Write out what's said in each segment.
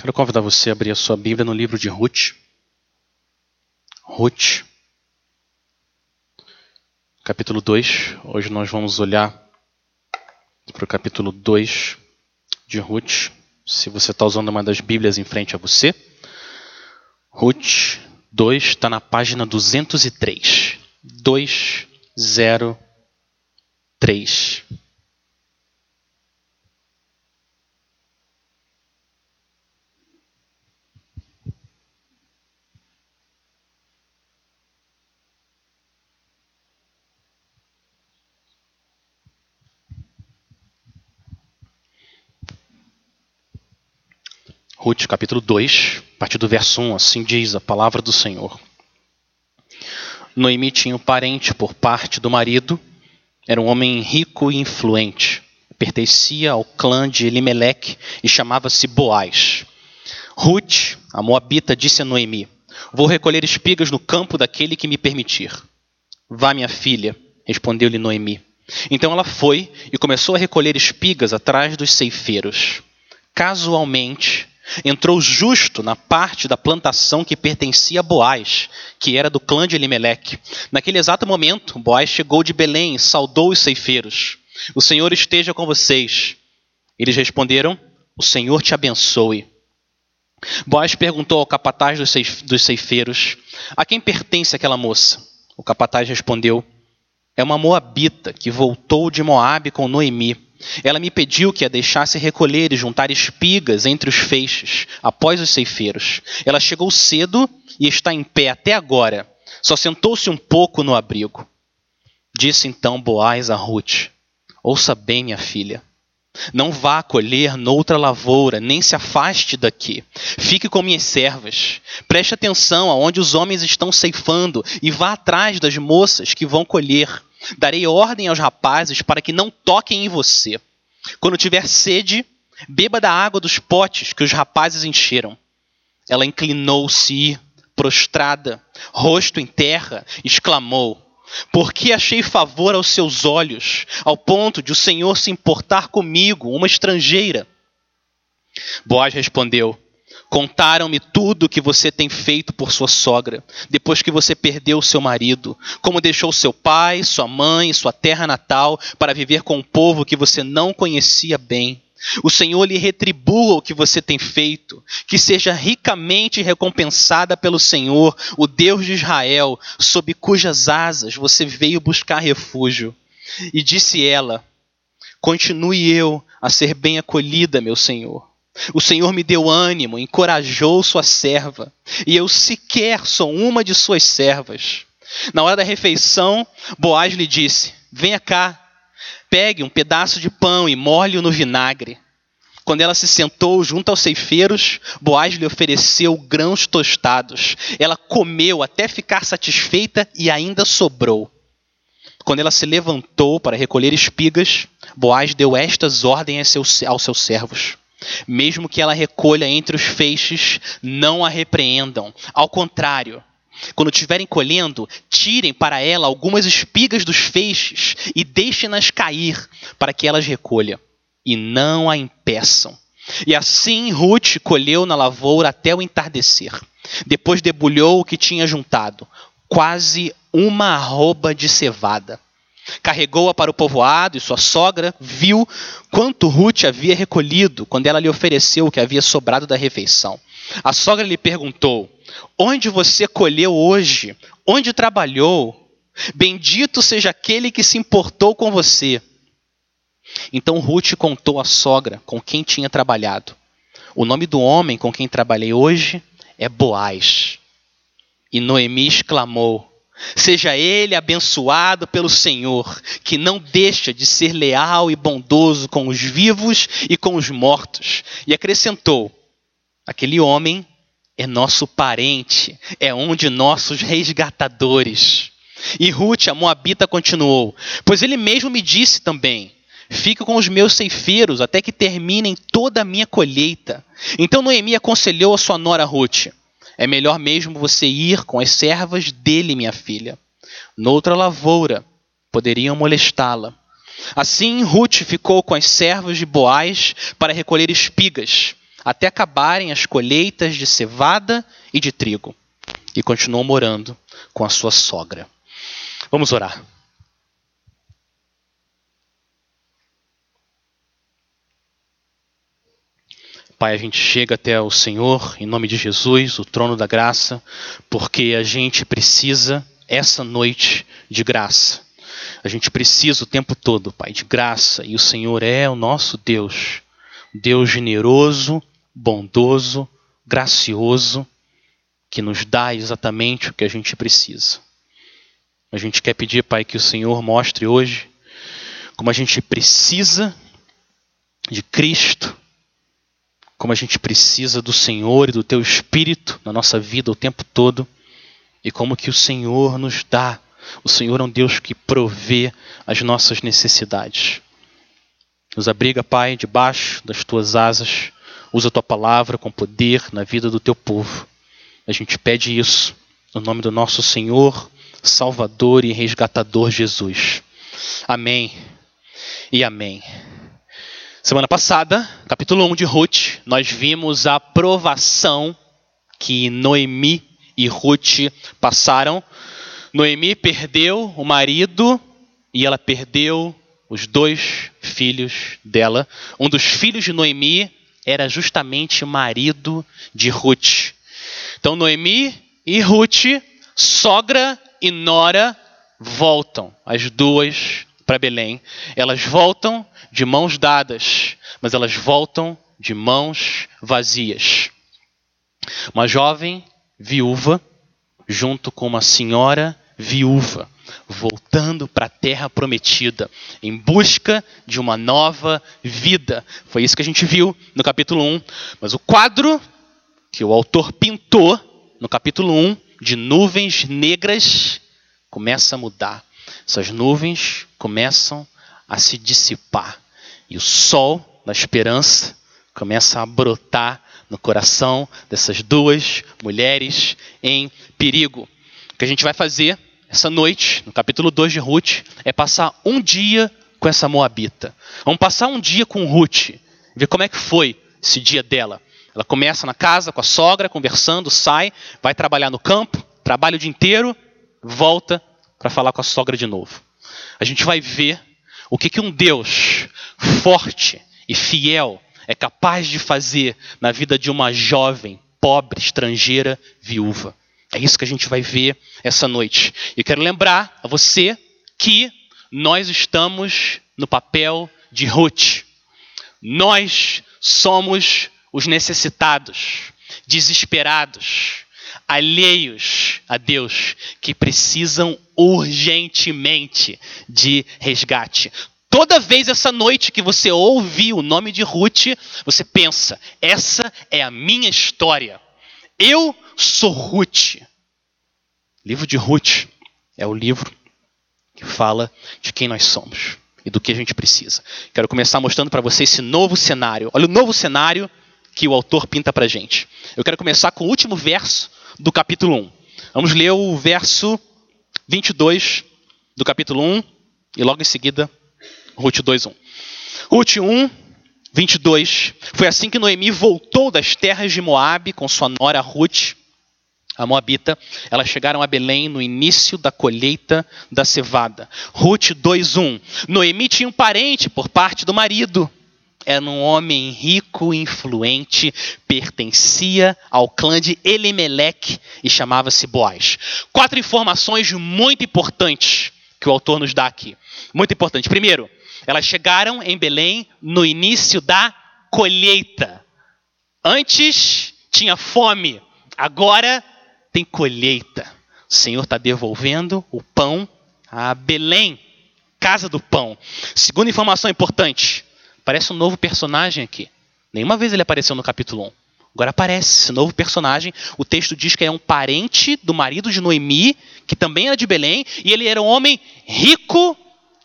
Quero convidar você a abrir a sua Bíblia no livro de Ruth. Ruth, capítulo 2. Hoje nós vamos olhar para o capítulo 2 de Ruth. Se você está usando uma das Bíblias em frente a você, Ruth 2 está na página 203. 203. Ruth capítulo 2, a partir do verso 1, assim diz a palavra do Senhor. Noemi tinha um parente por parte do marido, era um homem rico e influente, pertencia ao clã de Elimelec e chamava-se Boaz. Ruth, a moabita, disse a Noemi: Vou recolher espigas no campo daquele que me permitir. Vá, minha filha, respondeu-lhe Noemi. Então ela foi e começou a recolher espigas atrás dos ceifeiros. Casualmente, entrou justo na parte da plantação que pertencia a Boaz, que era do clã de Elimelec. Naquele exato momento, Boaz chegou de Belém e saudou os ceifeiros. O Senhor esteja com vocês. Eles responderam: O Senhor te abençoe. Boaz perguntou ao capataz dos ceifeiros: A quem pertence aquela moça? O capataz respondeu: É uma moabita que voltou de Moabe com Noemi ela me pediu que a deixasse recolher e juntar espigas entre os feixes, após os ceifeiros. Ela chegou cedo e está em pé até agora. Só sentou-se um pouco no abrigo. Disse então Boaz a Ruth: Ouça bem, minha filha. Não vá colher noutra lavoura, nem se afaste daqui. Fique com minhas servas. Preste atenção aonde os homens estão ceifando e vá atrás das moças que vão colher. Darei ordem aos rapazes para que não toquem em você. Quando tiver sede, beba da água dos potes que os rapazes encheram. Ela inclinou-se prostrada, rosto em terra, exclamou: Por que achei favor aos seus olhos, ao ponto de o Senhor se importar comigo, uma estrangeira? Boaz respondeu: Contaram-me tudo o que você tem feito por sua sogra, depois que você perdeu seu marido, como deixou seu pai, sua mãe, sua terra natal para viver com um povo que você não conhecia bem. O Senhor lhe retribua o que você tem feito, que seja ricamente recompensada pelo Senhor, o Deus de Israel, sob cujas asas você veio buscar refúgio. E disse ela: Continue eu a ser bem acolhida, meu Senhor o Senhor me deu ânimo, encorajou sua serva, e eu sequer sou uma de suas servas. Na hora da refeição, Boaz lhe disse: Venha cá, pegue um pedaço de pão e molhe-o no vinagre. Quando ela se sentou junto aos ceifeiros, Boaz lhe ofereceu grãos tostados. Ela comeu até ficar satisfeita e ainda sobrou. Quando ela se levantou para recolher espigas, Boaz deu estas ordens aos seus servos: mesmo que ela recolha entre os feixes, não a repreendam. Ao contrário, quando estiverem colhendo, tirem para ela algumas espigas dos feixes e deixem-nas cair, para que elas recolha, e não a impeçam. E assim Ruth colheu na lavoura até o entardecer. Depois debulhou o que tinha juntado, quase uma arroba de cevada. Carregou-a para o povoado e sua sogra viu quanto Ruth havia recolhido quando ela lhe ofereceu o que havia sobrado da refeição. A sogra lhe perguntou: Onde você colheu hoje? Onde trabalhou? Bendito seja aquele que se importou com você. Então Ruth contou à sogra com quem tinha trabalhado. O nome do homem com quem trabalhei hoje é Boaz. E Noemi exclamou: Seja ele abençoado pelo Senhor, que não deixa de ser leal e bondoso com os vivos e com os mortos. E acrescentou: aquele homem é nosso parente, é um de nossos resgatadores. E Ruth, a Moabita, continuou: Pois ele mesmo me disse também: Fico com os meus ceifeiros até que terminem toda a minha colheita. Então Noemi aconselhou a sua nora Ruth: é melhor mesmo você ir com as servas dele, minha filha. Noutra lavoura, poderiam molestá-la. Assim, Ruth ficou com as servas de Boaz para recolher espigas. até acabarem as colheitas de cevada e de trigo. E continuou morando com a sua sogra. Vamos orar. Pai, a gente chega até o Senhor, em nome de Jesus, o trono da graça, porque a gente precisa, essa noite, de graça. A gente precisa o tempo todo, Pai, de graça, e o Senhor é o nosso Deus. Deus generoso, bondoso, gracioso, que nos dá exatamente o que a gente precisa. A gente quer pedir, Pai, que o Senhor mostre hoje como a gente precisa de Cristo como a gente precisa do Senhor e do Teu Espírito na nossa vida o tempo todo e como que o Senhor nos dá. O Senhor é um Deus que provê as nossas necessidades. Nos abriga, Pai, debaixo das Tuas asas. Usa a Tua palavra com poder na vida do Teu povo. A gente pede isso no nome do nosso Senhor, Salvador e Resgatador Jesus. Amém e amém. Semana passada, capítulo 1 de Ruth, nós vimos a provação que Noemi e Ruth passaram. Noemi perdeu o marido e ela perdeu os dois filhos dela. Um dos filhos de Noemi era justamente marido de Ruth. Então Noemi e Ruth, sogra e nora, voltam, as duas para Belém. Elas voltam de mãos dadas, mas elas voltam de mãos vazias. Uma jovem viúva, junto com uma senhora viúva, voltando para a terra prometida, em busca de uma nova vida. Foi isso que a gente viu no capítulo 1. Mas o quadro que o autor pintou no capítulo 1, de nuvens negras, começa a mudar. Essas nuvens começam a se dissipar e o sol da esperança começa a brotar no coração dessas duas mulheres em perigo. O que a gente vai fazer essa noite, no capítulo 2 de Ruth, é passar um dia com essa moabita. Vamos passar um dia com Ruth, ver como é que foi esse dia dela. Ela começa na casa com a sogra, conversando, sai, vai trabalhar no campo, trabalha o dia inteiro, volta para falar com a sogra de novo. A gente vai ver o que, que um Deus forte e fiel é capaz de fazer na vida de uma jovem, pobre, estrangeira, viúva. É isso que a gente vai ver essa noite. E quero lembrar a você que nós estamos no papel de Ruth. Nós somos os necessitados, desesperados, alheios a Deus, que precisam urgentemente de resgate. Toda vez essa noite que você ouve o nome de Ruth, você pensa: essa é a minha história. Eu sou Ruth. O livro de Ruth é o livro que fala de quem nós somos e do que a gente precisa. Quero começar mostrando para você esse novo cenário. Olha o novo cenário que o autor pinta para gente. Eu quero começar com o último verso do capítulo 1. Vamos ler o verso 22 do capítulo 1 e logo em seguida Ruth 2:1. Ruth 1 22. Foi assim que Noemi voltou das terras de Moabe com sua nora Ruth, a Moabita. Elas chegaram a Belém no início da colheita da cevada. Ruth 2:1. Noemi tinha um parente por parte do marido era um homem rico influente, pertencia ao clã de Elimeleque e chamava-se Boaz. Quatro informações muito importantes que o autor nos dá aqui. Muito importante. Primeiro, elas chegaram em Belém no início da colheita. Antes tinha fome, agora tem colheita. O Senhor está devolvendo o pão a Belém, casa do pão. Segunda informação importante: Aparece um novo personagem aqui. Nenhuma vez ele apareceu no capítulo 1. Agora aparece esse novo personagem. O texto diz que é um parente do marido de Noemi, que também era de Belém, e ele era um homem rico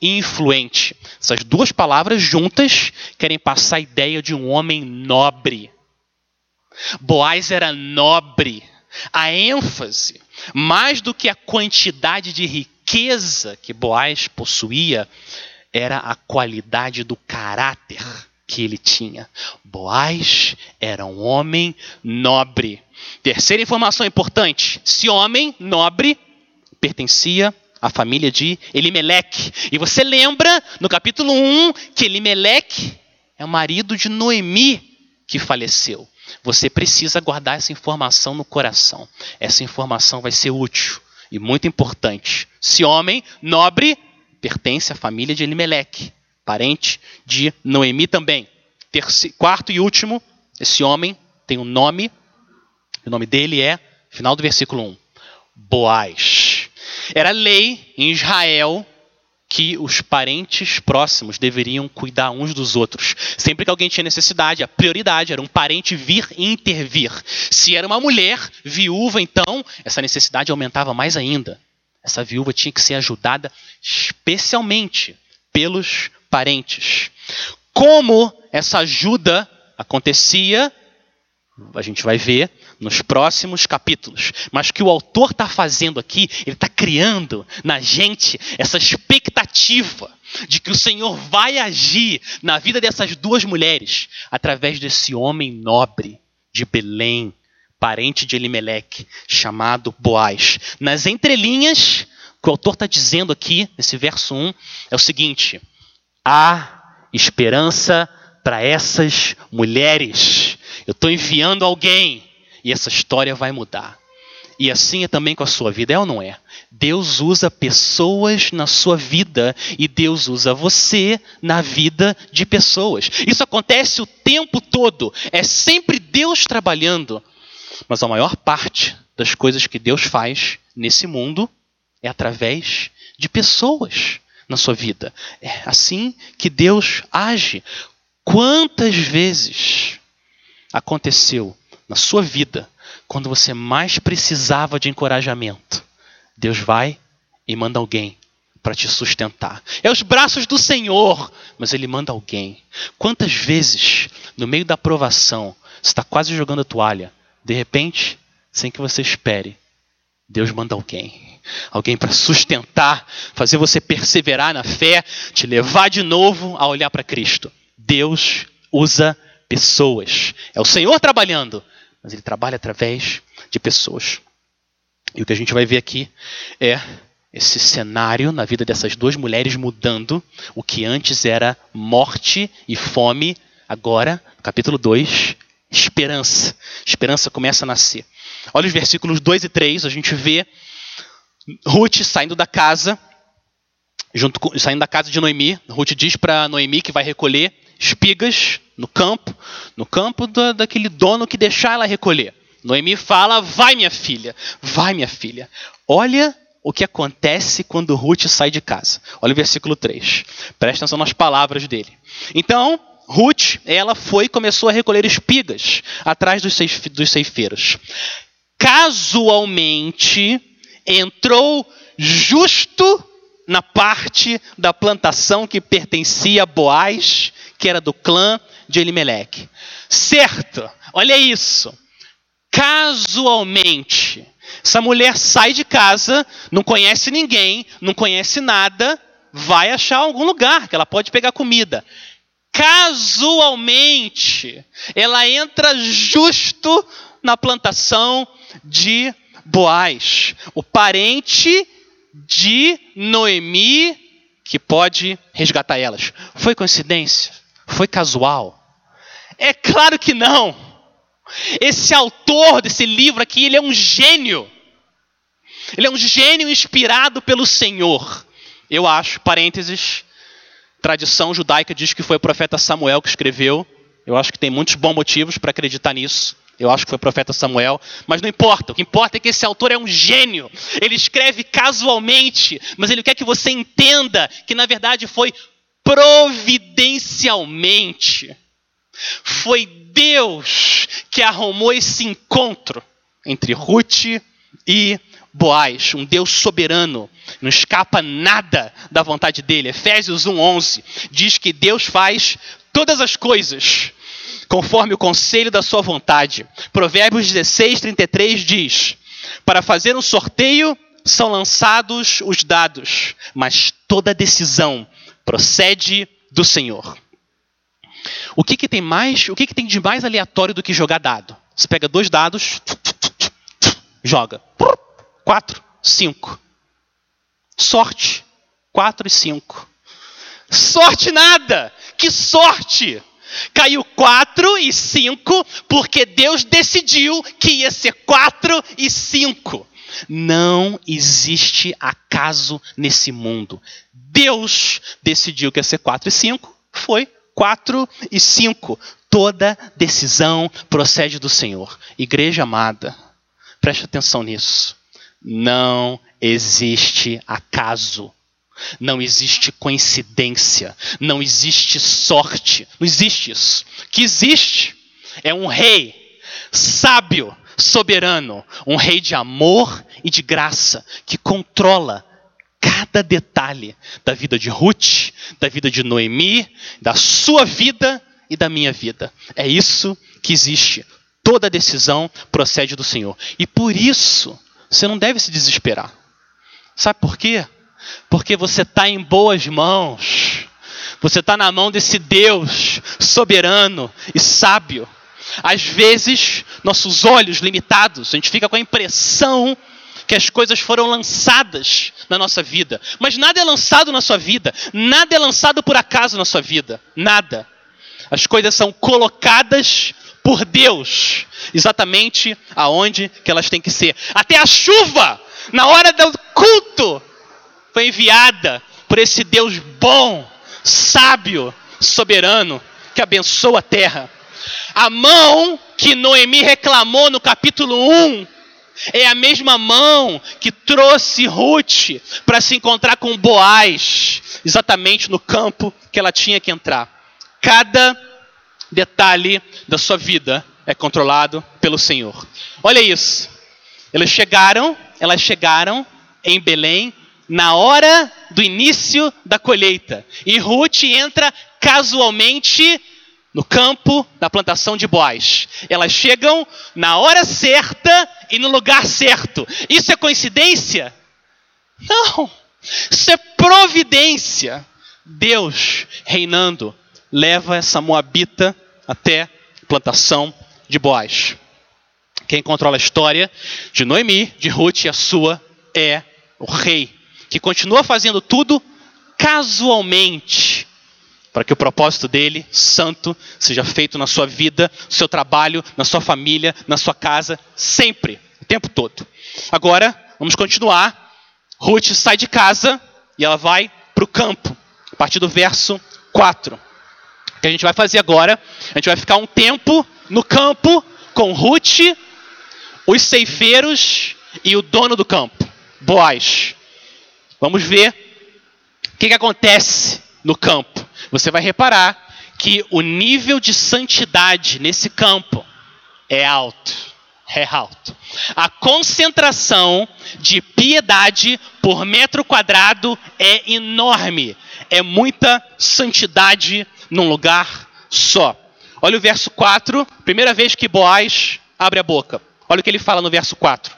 e influente. Essas duas palavras juntas querem passar a ideia de um homem nobre. Boaz era nobre. A ênfase, mais do que a quantidade de riqueza que Boaz possuía, era a qualidade do caráter que ele tinha. Boaz era um homem nobre. Terceira informação importante: esse homem nobre pertencia à família de Elimeleque. E você lembra no capítulo 1 que Elimeleque é o marido de Noemi que faleceu. Você precisa guardar essa informação no coração. Essa informação vai ser útil e muito importante. Esse homem nobre pertence à família de Elimeleque, parente de Noemi também. Terceiro, quarto e último, esse homem tem um nome, o nome dele é, final do versículo 1, Boaz. Era lei em Israel que os parentes próximos deveriam cuidar uns dos outros. Sempre que alguém tinha necessidade, a prioridade era um parente vir e intervir. Se era uma mulher viúva, então, essa necessidade aumentava mais ainda. Essa viúva tinha que ser ajudada especialmente pelos parentes. Como essa ajuda acontecia, a gente vai ver nos próximos capítulos. Mas que o autor está fazendo aqui, ele está criando na gente essa expectativa de que o Senhor vai agir na vida dessas duas mulheres através desse homem nobre de Belém, parente de Elimeleque, chamado Boaz. Nas entrelinhas, o que o autor está dizendo aqui, nesse verso 1, é o seguinte: há esperança para essas mulheres. Eu estou enviando alguém e essa história vai mudar. E assim é também com a sua vida, é ou não é? Deus usa pessoas na sua vida e Deus usa você na vida de pessoas. Isso acontece o tempo todo, é sempre Deus trabalhando. Mas a maior parte das coisas que Deus faz nesse mundo é através de pessoas na sua vida. É assim que Deus age. Quantas vezes aconteceu na sua vida, quando você mais precisava de encorajamento, Deus vai e manda alguém para te sustentar. É os braços do Senhor, mas Ele manda alguém. Quantas vezes, no meio da provação, você está quase jogando a toalha, de repente, sem que você espere, Deus manda alguém. Alguém para sustentar, fazer você perseverar na fé, te levar de novo a olhar para Cristo. Deus usa pessoas. É o Senhor trabalhando, mas ele trabalha através de pessoas. E o que a gente vai ver aqui é esse cenário na vida dessas duas mulheres mudando. O que antes era morte e fome, agora, capítulo 2, esperança. Esperança começa a nascer. Olha os versículos 2 e 3, a gente vê Ruth saindo da casa, junto com, saindo da casa de Noemi. Ruth diz para Noemi que vai recolher espigas no campo, no campo da, daquele dono que deixar ela recolher. Noemi fala: Vai, minha filha, vai, minha filha. Olha o que acontece quando Ruth sai de casa. Olha o versículo 3. Presta atenção nas palavras dele. Então, Ruth, ela foi e começou a recolher espigas atrás dos, dos ceifeiros. Casualmente, entrou justo na parte da plantação que pertencia a Boaz, que era do clã de Elimelec. Certo, olha isso. Casualmente, essa mulher sai de casa, não conhece ninguém, não conhece nada, vai achar algum lugar que ela pode pegar comida. Casualmente, ela entra justo na plantação de Boaz, o parente de Noemi que pode resgatar elas. Foi coincidência? Foi casual? É claro que não. Esse autor desse livro aqui, ele é um gênio. Ele é um gênio inspirado pelo Senhor. Eu acho, parênteses, tradição judaica diz que foi o profeta Samuel que escreveu. Eu acho que tem muitos bons motivos para acreditar nisso. Eu acho que foi o profeta Samuel, mas não importa. O que importa é que esse autor é um gênio. Ele escreve casualmente, mas ele quer que você entenda que na verdade foi providencialmente. Foi Deus que arrumou esse encontro entre Ruth e Boaz, um Deus soberano, não escapa nada da vontade dele. Efésios 1:11 diz que Deus faz todas as coisas conforme o conselho da sua vontade. Provérbios 16, 33 diz: Para fazer um sorteio são lançados os dados, mas toda decisão procede do Senhor. O que, que tem mais? O que, que tem de mais aleatório do que jogar dado? Você pega dois dados, joga. Quatro, cinco. Sorte. Quatro e cinco. Sorte nada! Que sorte! Caiu 4 e 5 porque Deus decidiu que ia ser 4 e 5. Não existe acaso nesse mundo. Deus decidiu que ia ser 4 e 5, foi 4 e 5. Toda decisão procede do Senhor. Igreja amada, preste atenção nisso. Não existe acaso. Não existe coincidência, não existe sorte, não existe isso. O que existe é um rei sábio, soberano, um rei de amor e de graça que controla cada detalhe da vida de Ruth, da vida de Noemi, da sua vida e da minha vida. É isso que existe. Toda decisão procede do Senhor. E por isso, você não deve se desesperar. Sabe por quê? Porque você está em boas mãos. Você está na mão desse Deus soberano e sábio. Às vezes, nossos olhos limitados, a gente fica com a impressão que as coisas foram lançadas na nossa vida. Mas nada é lançado na sua vida. Nada é lançado por acaso na sua vida. Nada. As coisas são colocadas por Deus, exatamente aonde que elas têm que ser. Até a chuva, na hora do culto, foi enviada por esse Deus bom, sábio, soberano, que abençoa a terra. A mão que Noemi reclamou no capítulo 1 é a mesma mão que trouxe Ruth para se encontrar com Boaz, exatamente no campo que ela tinha que entrar. Cada detalhe da sua vida é controlado pelo Senhor. Olha isso. Eles chegaram, elas chegaram em Belém na hora do início da colheita. E Ruth entra casualmente no campo da plantação de bois. Elas chegam na hora certa e no lugar certo. Isso é coincidência? Não. Isso é providência. Deus reinando leva essa moabita até a plantação de bois. Quem controla a história de Noemi, de Ruth e a sua é o rei que continua fazendo tudo casualmente, para que o propósito dele, santo, seja feito na sua vida, no seu trabalho, na sua família, na sua casa, sempre, o tempo todo. Agora, vamos continuar. Ruth sai de casa e ela vai para o campo, a partir do verso 4. O que a gente vai fazer agora? A gente vai ficar um tempo no campo com Ruth, os ceifeiros e o dono do campo, Boaz. Vamos ver o que, que acontece no campo. Você vai reparar que o nível de santidade nesse campo é alto. É alto. A concentração de piedade por metro quadrado é enorme. É muita santidade num lugar só. Olha o verso 4, primeira vez que Boaz abre a boca. Olha o que ele fala no verso 4.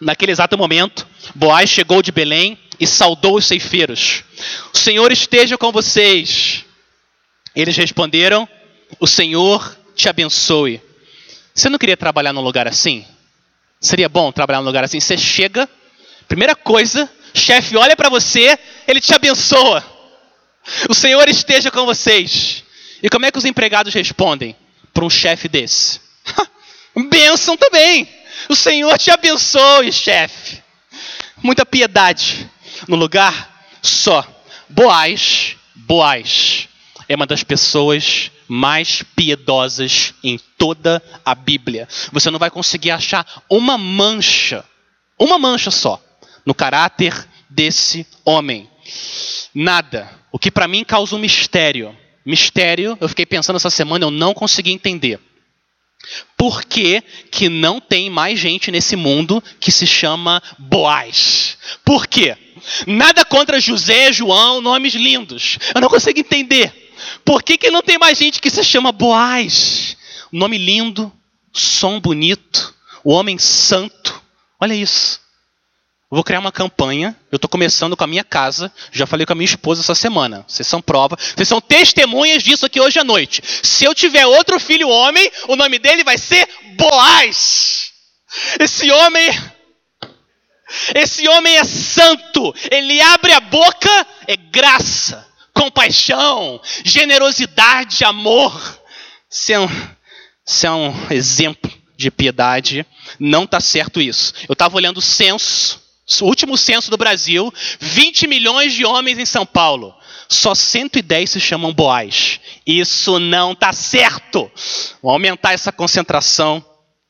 Naquele exato momento, Boaz chegou de Belém e saudou os ceifeiros. O Senhor esteja com vocês. Eles responderam: O Senhor te abençoe. Você não queria trabalhar num lugar assim? Seria bom trabalhar num lugar assim? Você chega, primeira coisa, chefe olha para você, ele te abençoa. O Senhor esteja com vocês. E como é que os empregados respondem para um chefe desse? Bênção também. O Senhor te abençoe, chefe. Muita piedade no lugar só. Boaz, Boaz é uma das pessoas mais piedosas em toda a Bíblia. Você não vai conseguir achar uma mancha, uma mancha só, no caráter desse homem. Nada. O que para mim causa um mistério. Mistério, eu fiquei pensando essa semana, eu não consegui entender. Por que, que não tem mais gente nesse mundo que se chama Boaz? Por quê? Nada contra José, João, nomes lindos. Eu não consigo entender. Por que, que não tem mais gente que se chama Boaz? Nome lindo, som bonito, o homem santo. Olha isso. Vou criar uma campanha. Eu estou começando com a minha casa. Já falei com a minha esposa essa semana. Vocês são prova. Vocês são testemunhas disso aqui hoje à noite. Se eu tiver outro filho homem, o nome dele vai ser Boaz. Esse homem. Esse homem é santo. Ele abre a boca, é graça, compaixão, generosidade, amor. Se é um, se é um exemplo de piedade, não está certo isso. Eu estava olhando o censo o último censo do Brasil, 20 milhões de homens em São Paulo. Só 110 se chamam Boaz. Isso não está certo. Vamos aumentar essa concentração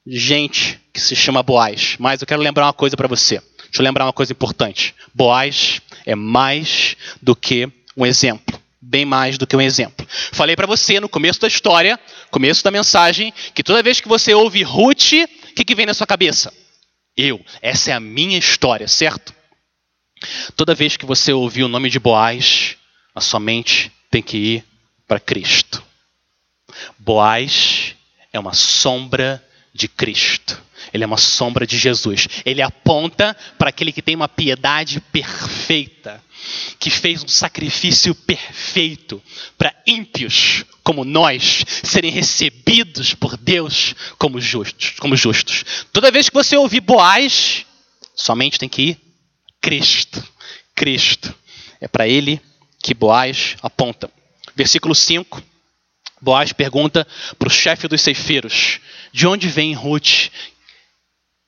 de gente que se chama Boaz. Mas eu quero lembrar uma coisa para você. Deixa eu lembrar uma coisa importante. Boaz é mais do que um exemplo. Bem mais do que um exemplo. Falei para você no começo da história, começo da mensagem, que toda vez que você ouve Ruth, o que, que vem na sua cabeça? Eu. Essa é a minha história, certo? Toda vez que você ouvir o nome de Boaz, a sua mente tem que ir para Cristo. Boaz é uma sombra de Cristo. Ele é uma sombra de Jesus. Ele aponta para aquele que tem uma piedade perfeita, que fez um sacrifício perfeito para ímpios como nós serem recebidos por Deus como justos, como justos. Toda vez que você ouvir Boaz, somente tem que ir Cristo. Cristo. É para ele que Boaz aponta. Versículo 5. Boaz pergunta para o chefe dos ceifeiros: De onde vem Ruth?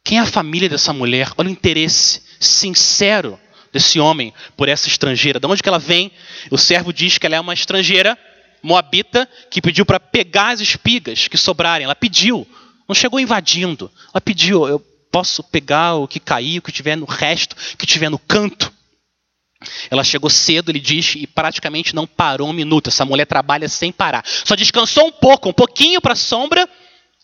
Quem é a família dessa mulher? Olha o interesse sincero desse homem por essa estrangeira. De onde que ela vem? O servo diz que ela é uma estrangeira moabita que pediu para pegar as espigas que sobrarem. Ela pediu, não chegou invadindo. Ela pediu: eu posso pegar o que cair, o que tiver no resto, o que tiver no canto. Ela chegou cedo, ele diz, e praticamente não parou um minuto. Essa mulher trabalha sem parar. Só descansou um pouco, um pouquinho para a sombra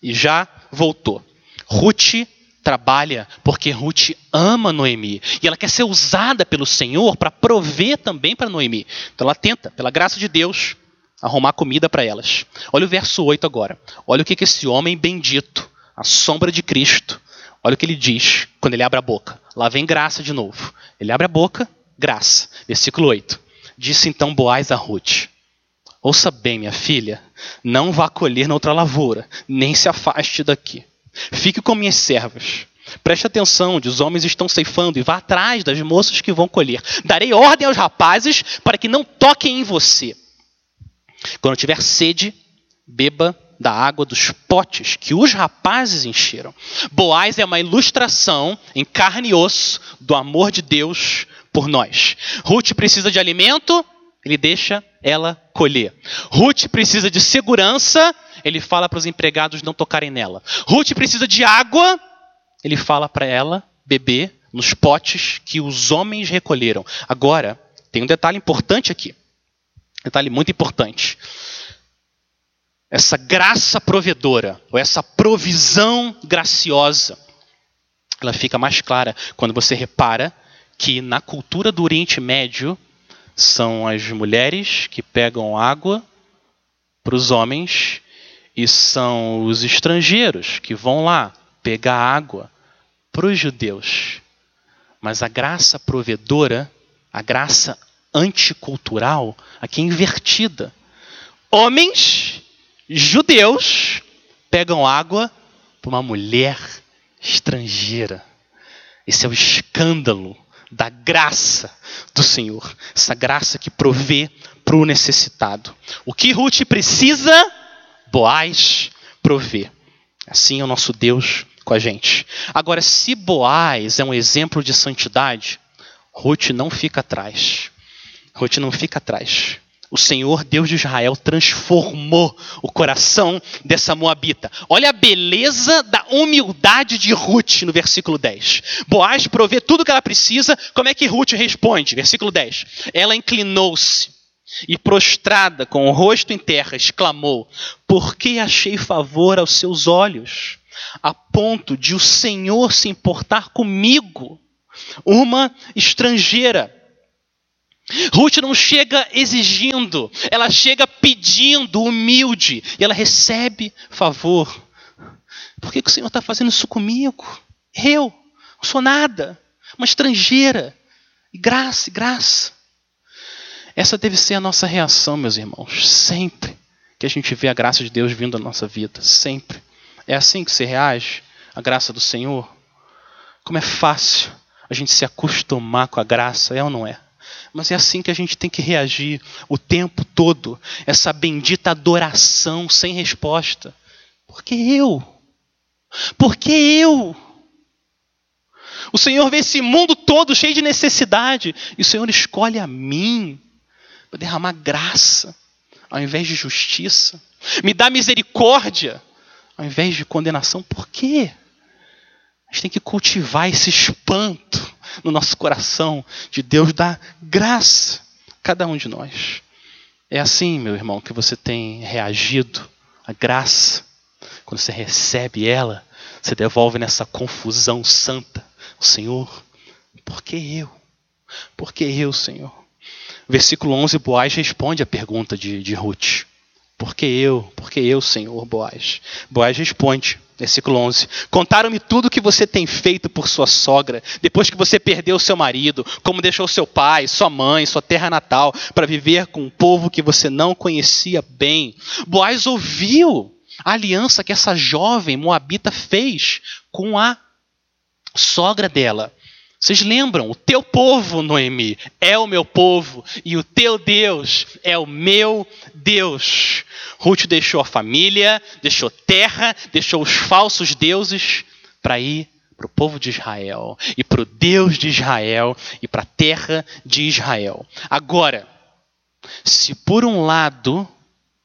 e já voltou. Ruth trabalha porque Ruth ama Noemi e ela quer ser usada pelo Senhor para prover também para Noemi. Então ela tenta, pela graça de Deus, arrumar comida para elas. Olha o verso 8 agora. Olha o que, que esse homem bendito, a sombra de Cristo, olha o que ele diz quando ele abre a boca. Lá vem graça de novo. Ele abre a boca, graça. Versículo 8. Disse então Boaz a Ruth: Ouça bem, minha filha, não vá colher na outra lavoura, nem se afaste daqui. Fique com minhas servas. Preste atenção, os homens estão ceifando, e vá atrás das moças que vão colher. Darei ordem aos rapazes para que não toquem em você. Quando tiver sede, beba da água dos potes que os rapazes encheram. Boaz é uma ilustração em carne e osso do amor de Deus por nós. Ruth precisa de alimento, ele deixa ela colher. Ruth precisa de segurança, ele fala para os empregados não tocarem nela. Ruth precisa de água, ele fala para ela beber nos potes que os homens recolheram. Agora, tem um detalhe importante aqui. Detalhe muito importante. Essa graça provedora, ou essa provisão graciosa, ela fica mais clara quando você repara que na cultura do Oriente Médio são as mulheres que pegam água para os homens e são os estrangeiros que vão lá pegar água para os judeus. Mas a graça provedora, a graça anticultural, aqui é invertida. Homens judeus pegam água para uma mulher estrangeira. Esse é o escândalo da graça do Senhor, essa graça que provê para o necessitado. O que Ruth precisa, Boaz provê. Assim é o nosso Deus com a gente. Agora, se Boaz é um exemplo de santidade, Ruth não fica atrás. Ruth não fica atrás. O Senhor, Deus de Israel, transformou o coração dessa moabita. Olha a beleza da humildade de Ruth no versículo 10. Boaz provê tudo que ela precisa. Como é que Ruth responde? Versículo 10. Ela inclinou-se e, prostrada, com o rosto em terra, exclamou: Por que achei favor aos seus olhos, a ponto de o Senhor se importar comigo, uma estrangeira? Ruth não chega exigindo, ela chega pedindo, humilde, e ela recebe favor. Por que, que o Senhor está fazendo isso comigo? Eu não sou nada. uma estrangeira. Graça, graça. Essa deve ser a nossa reação, meus irmãos, sempre que a gente vê a graça de Deus vindo na nossa vida, sempre. É assim que se reage à graça do Senhor? Como é fácil a gente se acostumar com a graça, é ou não é? Mas é assim que a gente tem que reagir o tempo todo, essa bendita adoração sem resposta. Porque eu? Porque eu? O Senhor vê esse mundo todo cheio de necessidade e o Senhor escolhe a mim para derramar graça ao invés de justiça. Me dá misericórdia ao invés de condenação. Por quê? A gente tem que cultivar esse espanto no nosso coração de Deus dar graça a cada um de nós. É assim, meu irmão, que você tem reagido à graça. Quando você recebe ela, você devolve nessa confusão santa. Senhor, por que eu? Por que eu, Senhor? Versículo 11, Boaz responde a pergunta de, de Ruth. Por que eu? Por que eu, Senhor Boaz? Boaz responde, versículo 11: Contaram-me tudo o que você tem feito por sua sogra, depois que você perdeu seu marido, como deixou seu pai, sua mãe, sua terra natal, para viver com um povo que você não conhecia bem. Boaz ouviu a aliança que essa jovem moabita fez com a sogra dela. Vocês lembram? O teu povo, Noemi, é o meu povo, e o teu Deus é o meu Deus. Ruth deixou a família, deixou terra, deixou os falsos deuses para ir para o povo de Israel, e para o Deus de Israel, e para a terra de Israel. Agora, se por um lado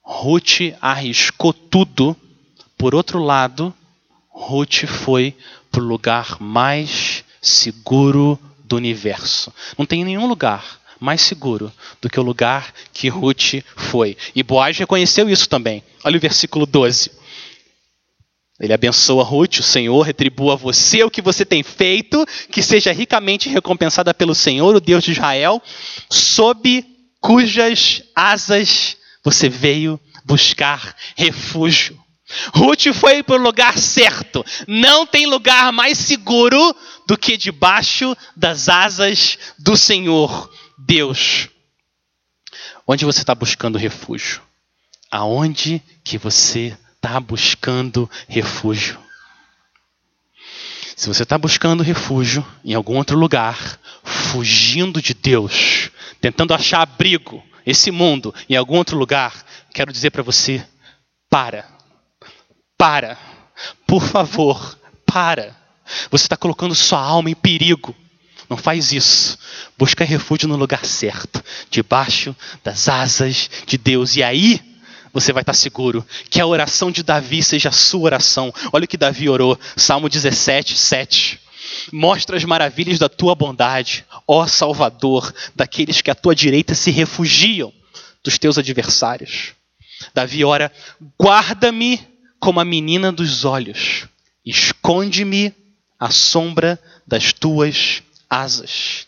Ruth arriscou tudo, por outro lado, Ruth foi para o lugar mais seguro do universo. Não tem nenhum lugar mais seguro do que o lugar que Ruth foi. E Boaz reconheceu isso também. Olha o versículo 12. Ele abençoa Ruth, o Senhor retribua a você o que você tem feito, que seja ricamente recompensada pelo Senhor, o Deus de Israel, sob cujas asas você veio buscar refúgio. Ruth foi para o lugar certo. Não tem lugar mais seguro do que debaixo das asas do Senhor Deus. Onde você está buscando refúgio? Aonde que você está buscando refúgio? Se você está buscando refúgio em algum outro lugar, fugindo de Deus, tentando achar abrigo, esse mundo, em algum outro lugar, quero dizer para você: para para. Por favor, para. Você está colocando sua alma em perigo. Não faz isso. Busca refúgio no lugar certo, debaixo das asas de Deus. E aí você vai estar seguro. Que a oração de Davi seja a sua oração. Olha o que Davi orou, Salmo 17, 7. Mostra as maravilhas da tua bondade, ó Salvador, daqueles que à tua direita se refugiam dos teus adversários. Davi ora: guarda-me como a menina dos olhos, esconde-me à sombra das tuas asas.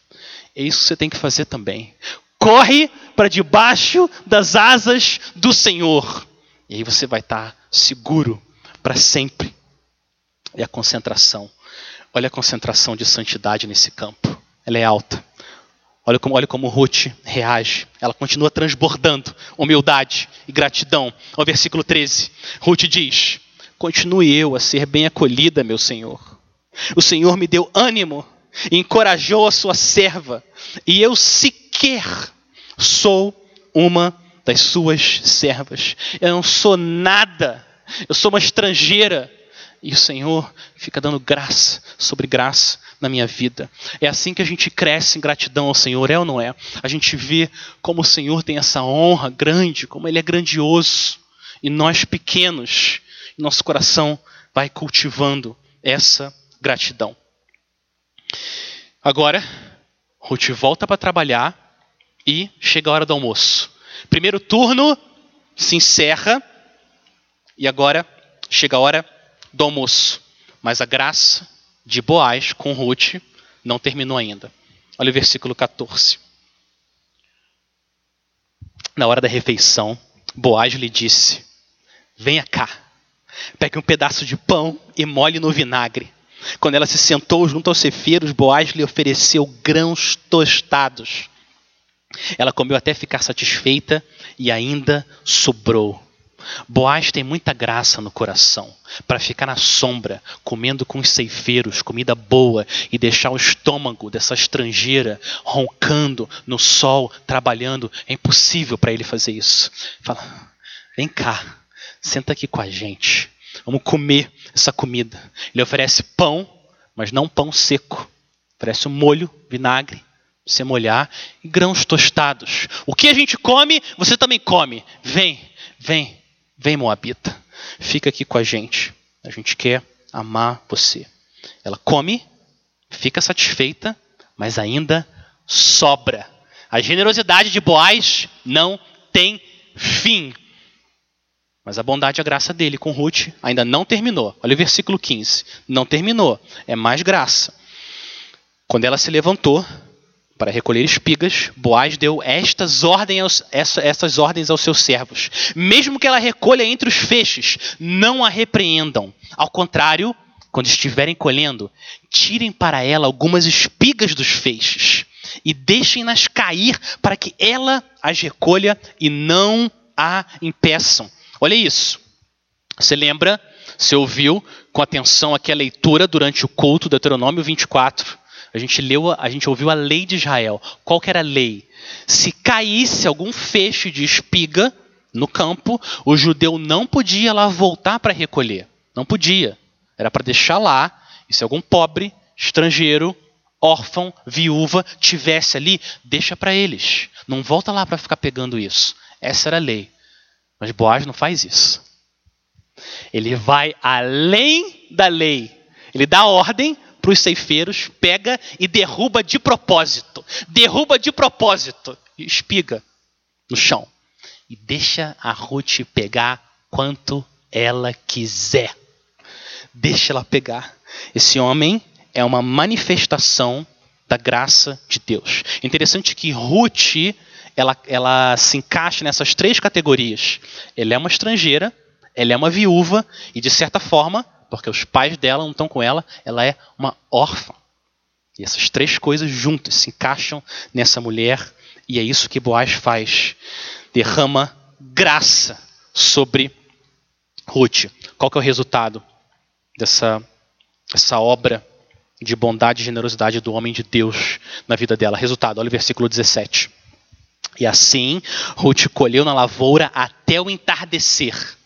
É isso que você tem que fazer também. Corre para debaixo das asas do Senhor. E aí você vai estar seguro para sempre. E a concentração. Olha a concentração de santidade nesse campo. Ela é alta. Olha como, olha como Ruth reage. Ela continua transbordando humildade e gratidão. Ao versículo 13, Ruth diz: Continue eu a ser bem acolhida, meu Senhor. O Senhor me deu ânimo e encorajou a sua serva, e eu sequer sou uma das suas servas. Eu não sou nada. Eu sou uma estrangeira. E o Senhor fica dando graça sobre graça na minha vida. É assim que a gente cresce em gratidão ao Senhor, é ou não é? A gente vê como o Senhor tem essa honra grande, como Ele é grandioso, e nós pequenos, nosso coração vai cultivando essa gratidão. Agora, Ruth volta para trabalhar e chega a hora do almoço. Primeiro turno se encerra e agora chega a hora do almoço. Mas a graça de Boaz com Ruth não terminou ainda. Olha o versículo 14. Na hora da refeição, Boaz lhe disse: Venha cá, pegue um pedaço de pão e molhe no vinagre. Quando ela se sentou junto aos cefeiros, Boaz lhe ofereceu grãos tostados. Ela comeu até ficar satisfeita e ainda sobrou. Boaz tem muita graça no coração para ficar na sombra, comendo com os ceifeiros, comida boa, e deixar o estômago dessa estrangeira roncando no sol, trabalhando. É impossível para ele fazer isso. Fala, vem cá, senta aqui com a gente. Vamos comer essa comida. Ele oferece pão, mas não pão seco. Oferece um molho, vinagre, você molhar, e grãos tostados. O que a gente come, você também come. Vem, vem, vem, Moabita. Fica aqui com a gente. A gente quer amar você. Ela come, fica satisfeita, mas ainda sobra. A generosidade de Boaz não tem fim. Mas a bondade e a graça dele com Ruth ainda não terminou. Olha o versículo 15. Não terminou. É mais graça. Quando ela se levantou para recolher espigas, Boaz deu estas ordens, aos, essa, essas ordens aos seus servos. Mesmo que ela recolha entre os feixes, não a repreendam. Ao contrário, quando estiverem colhendo, tirem para ela algumas espigas dos feixes e deixem-nas cair para que ela as recolha e não a impeçam. Olha isso. Você lembra? Você ouviu com atenção aqui a leitura durante o culto Deuteronômio 24. A gente leu, a gente ouviu a lei de Israel. Qual que era a lei? Se caísse algum feixe de espiga no campo, o judeu não podia lá voltar para recolher. Não podia. Era para deixar lá. E se algum pobre, estrangeiro, órfão, viúva tivesse ali, deixa para eles. Não volta lá para ficar pegando isso. Essa era a lei. Mas Boaz não faz isso. Ele vai além da lei. Ele dá ordem para os ceifeiros, pega e derruba de propósito. Derruba de propósito. Espiga no chão. E deixa a Ruth pegar quanto ela quiser. Deixa ela pegar. Esse homem é uma manifestação da graça de Deus. Interessante que Ruth ela, ela se encaixa nessas três categorias. Ela é uma estrangeira, ela é uma viúva e, de certa forma, porque os pais dela não estão com ela, ela é uma órfã. E essas três coisas juntas se encaixam nessa mulher e é isso que Boaz faz. Derrama graça sobre Ruth. Qual que é o resultado dessa essa obra de bondade e generosidade do homem de Deus na vida dela? Resultado, olha o versículo 17. E assim Ruth colheu na lavoura até o entardecer.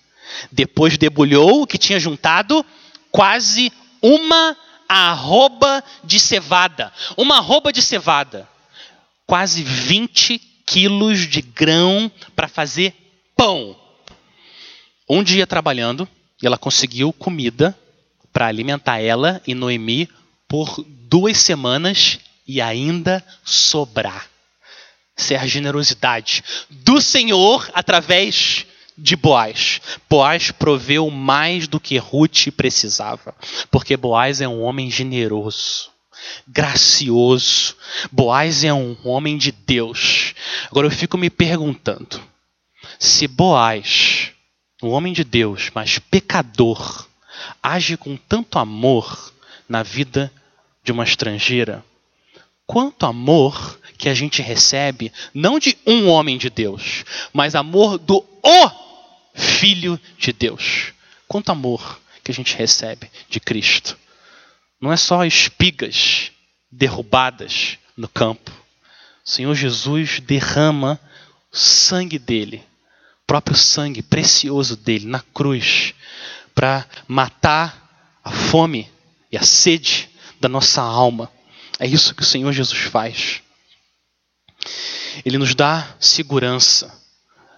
Depois debulhou o que tinha juntado, quase uma arroba de cevada. Uma arroba de cevada. Quase 20 quilos de grão para fazer pão. Um dia trabalhando, ela conseguiu comida para alimentar ela e Noemi por duas semanas e ainda sobrar ser a generosidade do Senhor através de Boaz. Boaz proveu mais do que Ruth precisava, porque Boaz é um homem generoso, gracioso. Boaz é um homem de Deus. Agora eu fico me perguntando: se Boaz, um homem de Deus, mas pecador, age com tanto amor na vida de uma estrangeira, quanto amor que a gente recebe, não de um homem de Deus, mas amor do o Filho de Deus. Quanto amor que a gente recebe de Cristo. Não é só espigas derrubadas no campo. O Senhor Jesus derrama o sangue dele, o próprio sangue precioso dele na cruz, para matar a fome e a sede da nossa alma. É isso que o Senhor Jesus faz. Ele nos dá segurança.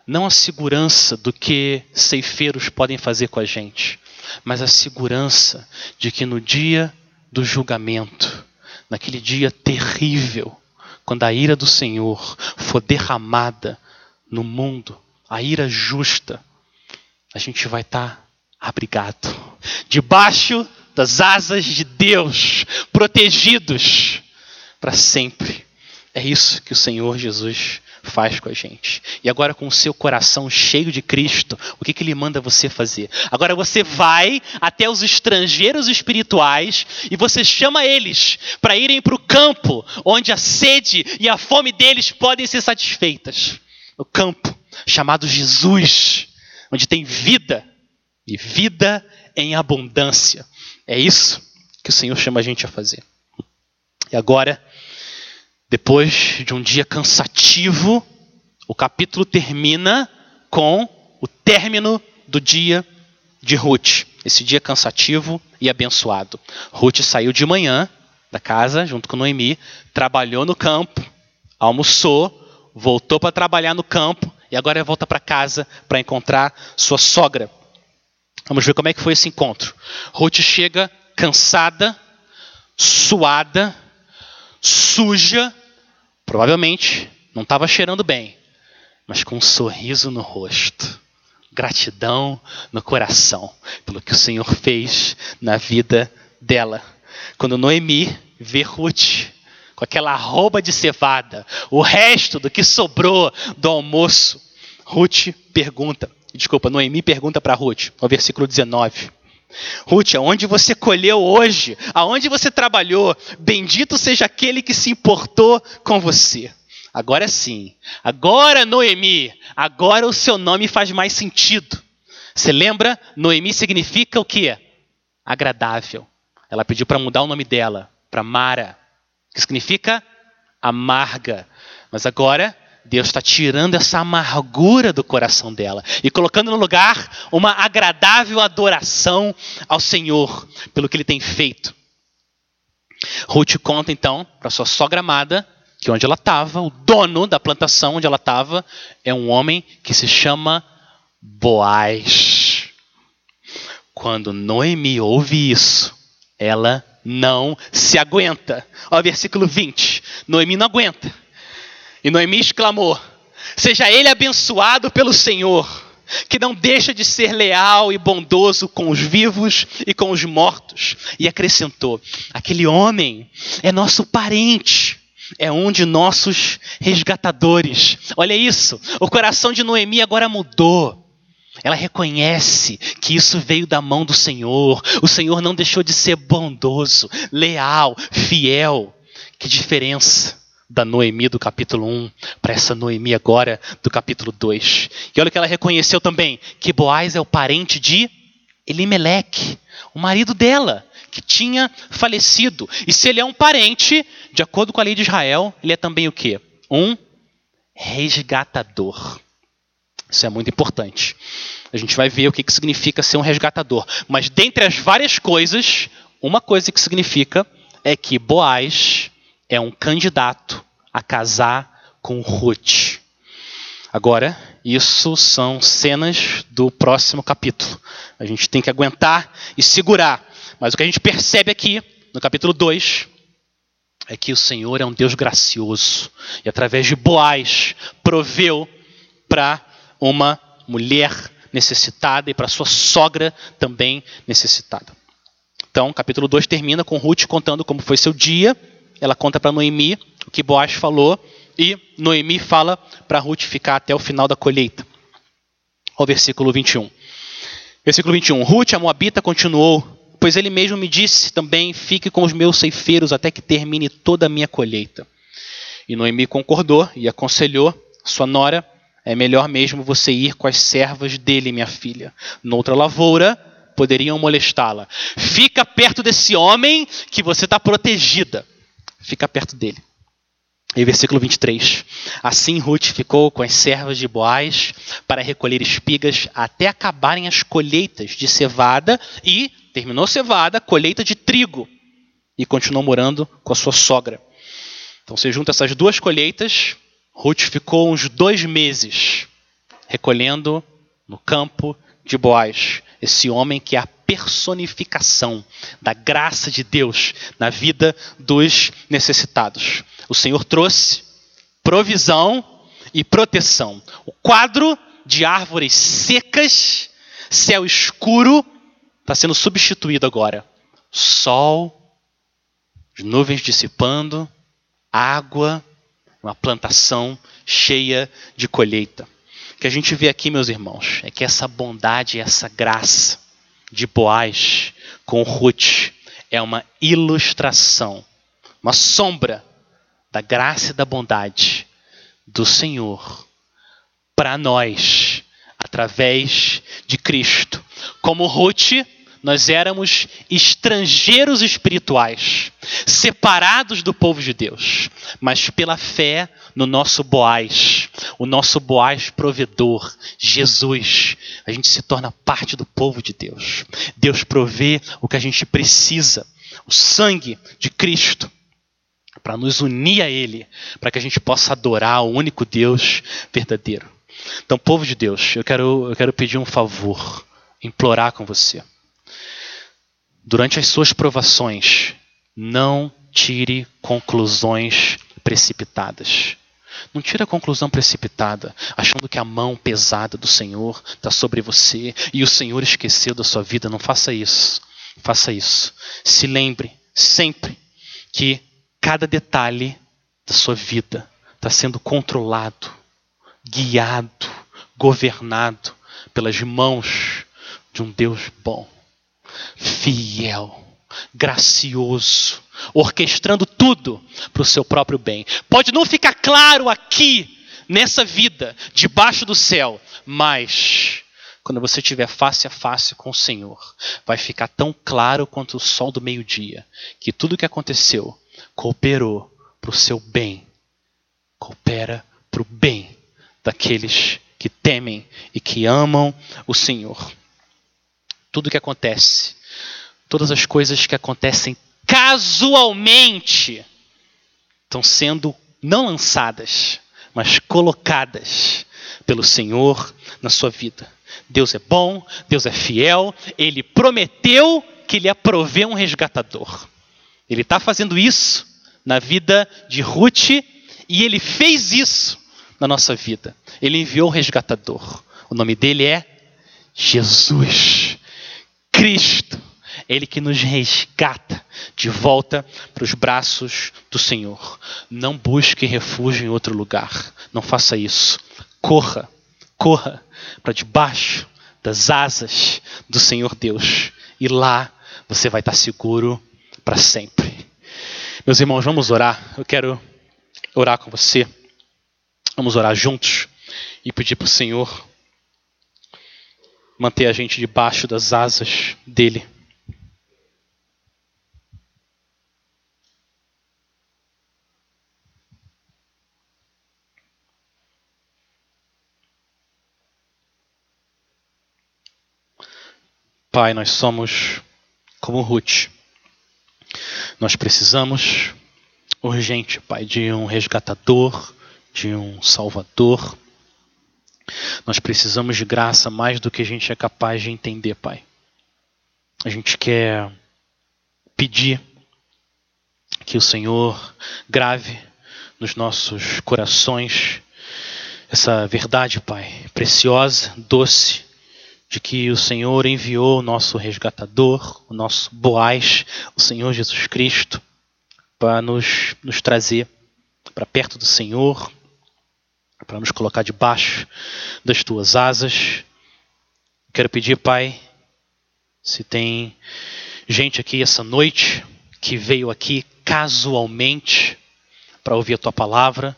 Não a segurança do que ceifeiros podem fazer com a gente, mas a segurança de que no dia do julgamento, naquele dia terrível, quando a ira do Senhor for derramada no mundo, a ira justa, a gente vai estar abrigado, debaixo das asas de Deus, protegidos para sempre. É isso que o Senhor Jesus faz com a gente. E agora, com o seu coração cheio de Cristo, o que, que ele manda você fazer? Agora você vai até os estrangeiros espirituais e você chama eles para irem para o campo onde a sede e a fome deles podem ser satisfeitas. O campo chamado Jesus, onde tem vida e vida em abundância. É isso que o Senhor chama a gente a fazer. E agora, depois de um dia cansativo, o capítulo termina com o término do dia de Ruth. Esse dia cansativo e abençoado. Ruth saiu de manhã da casa, junto com Noemi, trabalhou no campo, almoçou, voltou para trabalhar no campo e agora volta para casa para encontrar sua sogra. Vamos ver como é que foi esse encontro. Ruth chega cansada, suada, suja, provavelmente não estava cheirando bem, mas com um sorriso no rosto, gratidão no coração pelo que o Senhor fez na vida dela. Quando Noemi vê Ruth com aquela roupa de cevada, o resto do que sobrou do almoço, Ruth pergunta, desculpa, Noemi pergunta para Ruth, no versículo 19: Ruth, aonde você colheu hoje, aonde você trabalhou, bendito seja aquele que se importou com você. Agora sim, agora Noemi, agora o seu nome faz mais sentido. Você lembra? Noemi significa o que? Agradável. Ela pediu para mudar o nome dela para Mara, que significa amarga. Mas agora Deus está tirando essa amargura do coração dela e colocando no lugar uma agradável adoração ao Senhor pelo que ele tem feito. Ruth conta então para sua sogra amada que onde ela estava, o dono da plantação onde ela estava, é um homem que se chama Boaz. Quando Noemi ouve isso, ela não se aguenta. Olha o versículo 20. Noemi não aguenta e Noemi exclamou: Seja ele abençoado pelo Senhor, que não deixa de ser leal e bondoso com os vivos e com os mortos. E acrescentou: Aquele homem é nosso parente. É um de nossos resgatadores. Olha isso, o coração de Noemi agora mudou. Ela reconhece que isso veio da mão do Senhor. O Senhor não deixou de ser bondoso, leal, fiel. Que diferença da Noemi do capítulo 1 para essa Noemi agora do capítulo 2. E olha que ela reconheceu também que Boaz é o parente de Elimeleque, o marido dela, que tinha falecido. E se ele é um parente, de acordo com a lei de Israel, ele é também o quê? Um resgatador. Isso é muito importante. A gente vai ver o que, que significa ser um resgatador. Mas dentre as várias coisas, uma coisa que significa é que Boaz é um candidato a casar com Ruth. Agora, isso são cenas do próximo capítulo. A gente tem que aguentar e segurar. Mas o que a gente percebe aqui, no capítulo 2, é que o Senhor é um Deus gracioso. E através de Boaz, proveu para uma mulher necessitada e para sua sogra também necessitada. Então, capítulo 2 termina com Ruth contando como foi seu dia ela conta para Noemi o que Boaz falou e Noemi fala para Ruth ficar até o final da colheita. Ao versículo 21. Versículo 21. Ruth, a Moabita, continuou: Pois ele mesmo me disse também: Fique com os meus ceifeiros até que termine toda a minha colheita. E Noemi concordou e aconselhou sua nora: É melhor mesmo você ir com as servas dele, minha filha. Noutra lavoura poderiam molestá-la. Fica perto desse homem que você está protegida fica perto dele. E versículo 23. Assim Ruth ficou com as servas de Boaz para recolher espigas até acabarem as colheitas de cevada e, terminou cevada, colheita de trigo. E continuou morando com a sua sogra. Então você junta essas duas colheitas, Ruth ficou uns dois meses recolhendo no campo de Boaz, esse homem que é a personificação da graça de Deus na vida dos necessitados. O Senhor trouxe provisão e proteção. O quadro de árvores secas, céu escuro, está sendo substituído agora. Sol, nuvens dissipando, água, uma plantação cheia de colheita. O que a gente vê aqui, meus irmãos, é que essa bondade, essa graça de Boaz com Ruth é uma ilustração, uma sombra da graça e da bondade do Senhor para nós, através de Cristo. Como Ruth, nós éramos estrangeiros espirituais, separados do povo de Deus, mas pela fé no nosso Boaz, o nosso Boaz provedor, Jesus, a gente se torna parte do povo de Deus. Deus provê o que a gente precisa, o sangue de Cristo para nos unir a Ele, para que a gente possa adorar o único Deus verdadeiro. Então, povo de Deus, eu quero, eu quero pedir um favor, implorar com você. Durante as suas provações, não tire conclusões precipitadas. Não tire a conclusão precipitada, achando que a mão pesada do Senhor está sobre você e o Senhor esqueceu da sua vida. Não faça isso. Faça isso. Se lembre sempre que cada detalhe da sua vida está sendo controlado, guiado, governado pelas mãos de um Deus bom, fiel, gracioso, orquestrando tudo para o seu próprio bem. Pode não ficar claro aqui, nessa vida, debaixo do céu, mas quando você estiver face a face com o Senhor, vai ficar tão claro quanto o sol do meio-dia que tudo o que aconteceu cooperou para o seu bem, coopera para o bem daqueles que temem e que amam o Senhor. Tudo que acontece, todas as coisas que acontecem casualmente, estão sendo não lançadas, mas colocadas pelo Senhor na sua vida. Deus é bom, Deus é fiel, Ele prometeu que Ele ia prover um resgatador. Ele está fazendo isso na vida de Ruth e ele fez isso na nossa vida. Ele enviou o resgatador. O nome dele é Jesus, Cristo. Ele que nos resgata de volta para os braços do Senhor. Não busque refúgio em outro lugar. Não faça isso. Corra, corra para debaixo das asas do Senhor Deus. E lá você vai estar seguro para sempre. Meus irmãos, vamos orar. Eu quero orar com você. Vamos orar juntos e pedir para o Senhor manter a gente debaixo das asas dele. Pai, nós somos como Ruth. Nós precisamos urgente, Pai, de um resgatador, de um salvador. Nós precisamos de graça mais do que a gente é capaz de entender, Pai. A gente quer pedir que o Senhor grave nos nossos corações essa verdade, Pai, preciosa, doce, de que o Senhor enviou o nosso resgatador, o nosso Boaz, o Senhor Jesus Cristo, para nos, nos trazer para perto do Senhor, para nos colocar debaixo das tuas asas. Quero pedir, Pai, se tem gente aqui essa noite que veio aqui casualmente para ouvir a tua palavra,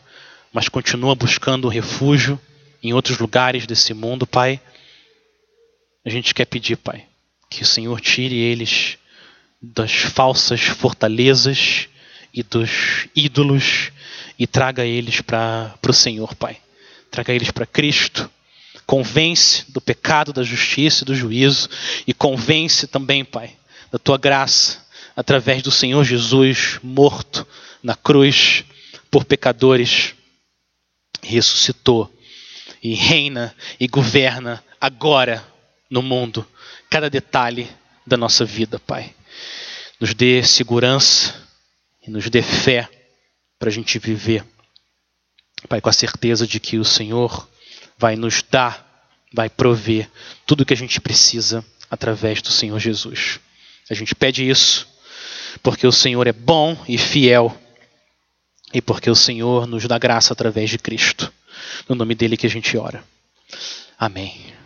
mas continua buscando refúgio em outros lugares desse mundo, Pai a gente quer pedir, Pai, que o Senhor tire eles das falsas fortalezas e dos ídolos e traga eles para o Senhor, Pai. Traga eles para Cristo. Convence do pecado, da justiça e do juízo. E convence também, Pai, da tua graça, através do Senhor Jesus, morto na cruz por pecadores, ressuscitou e reina e governa agora no mundo, cada detalhe da nossa vida, Pai. Nos dê segurança e nos dê fé para a gente viver, Pai, com a certeza de que o Senhor vai nos dar, vai prover tudo o que a gente precisa através do Senhor Jesus. A gente pede isso porque o Senhor é bom e fiel e porque o Senhor nos dá graça através de Cristo. No nome dele que a gente ora. Amém.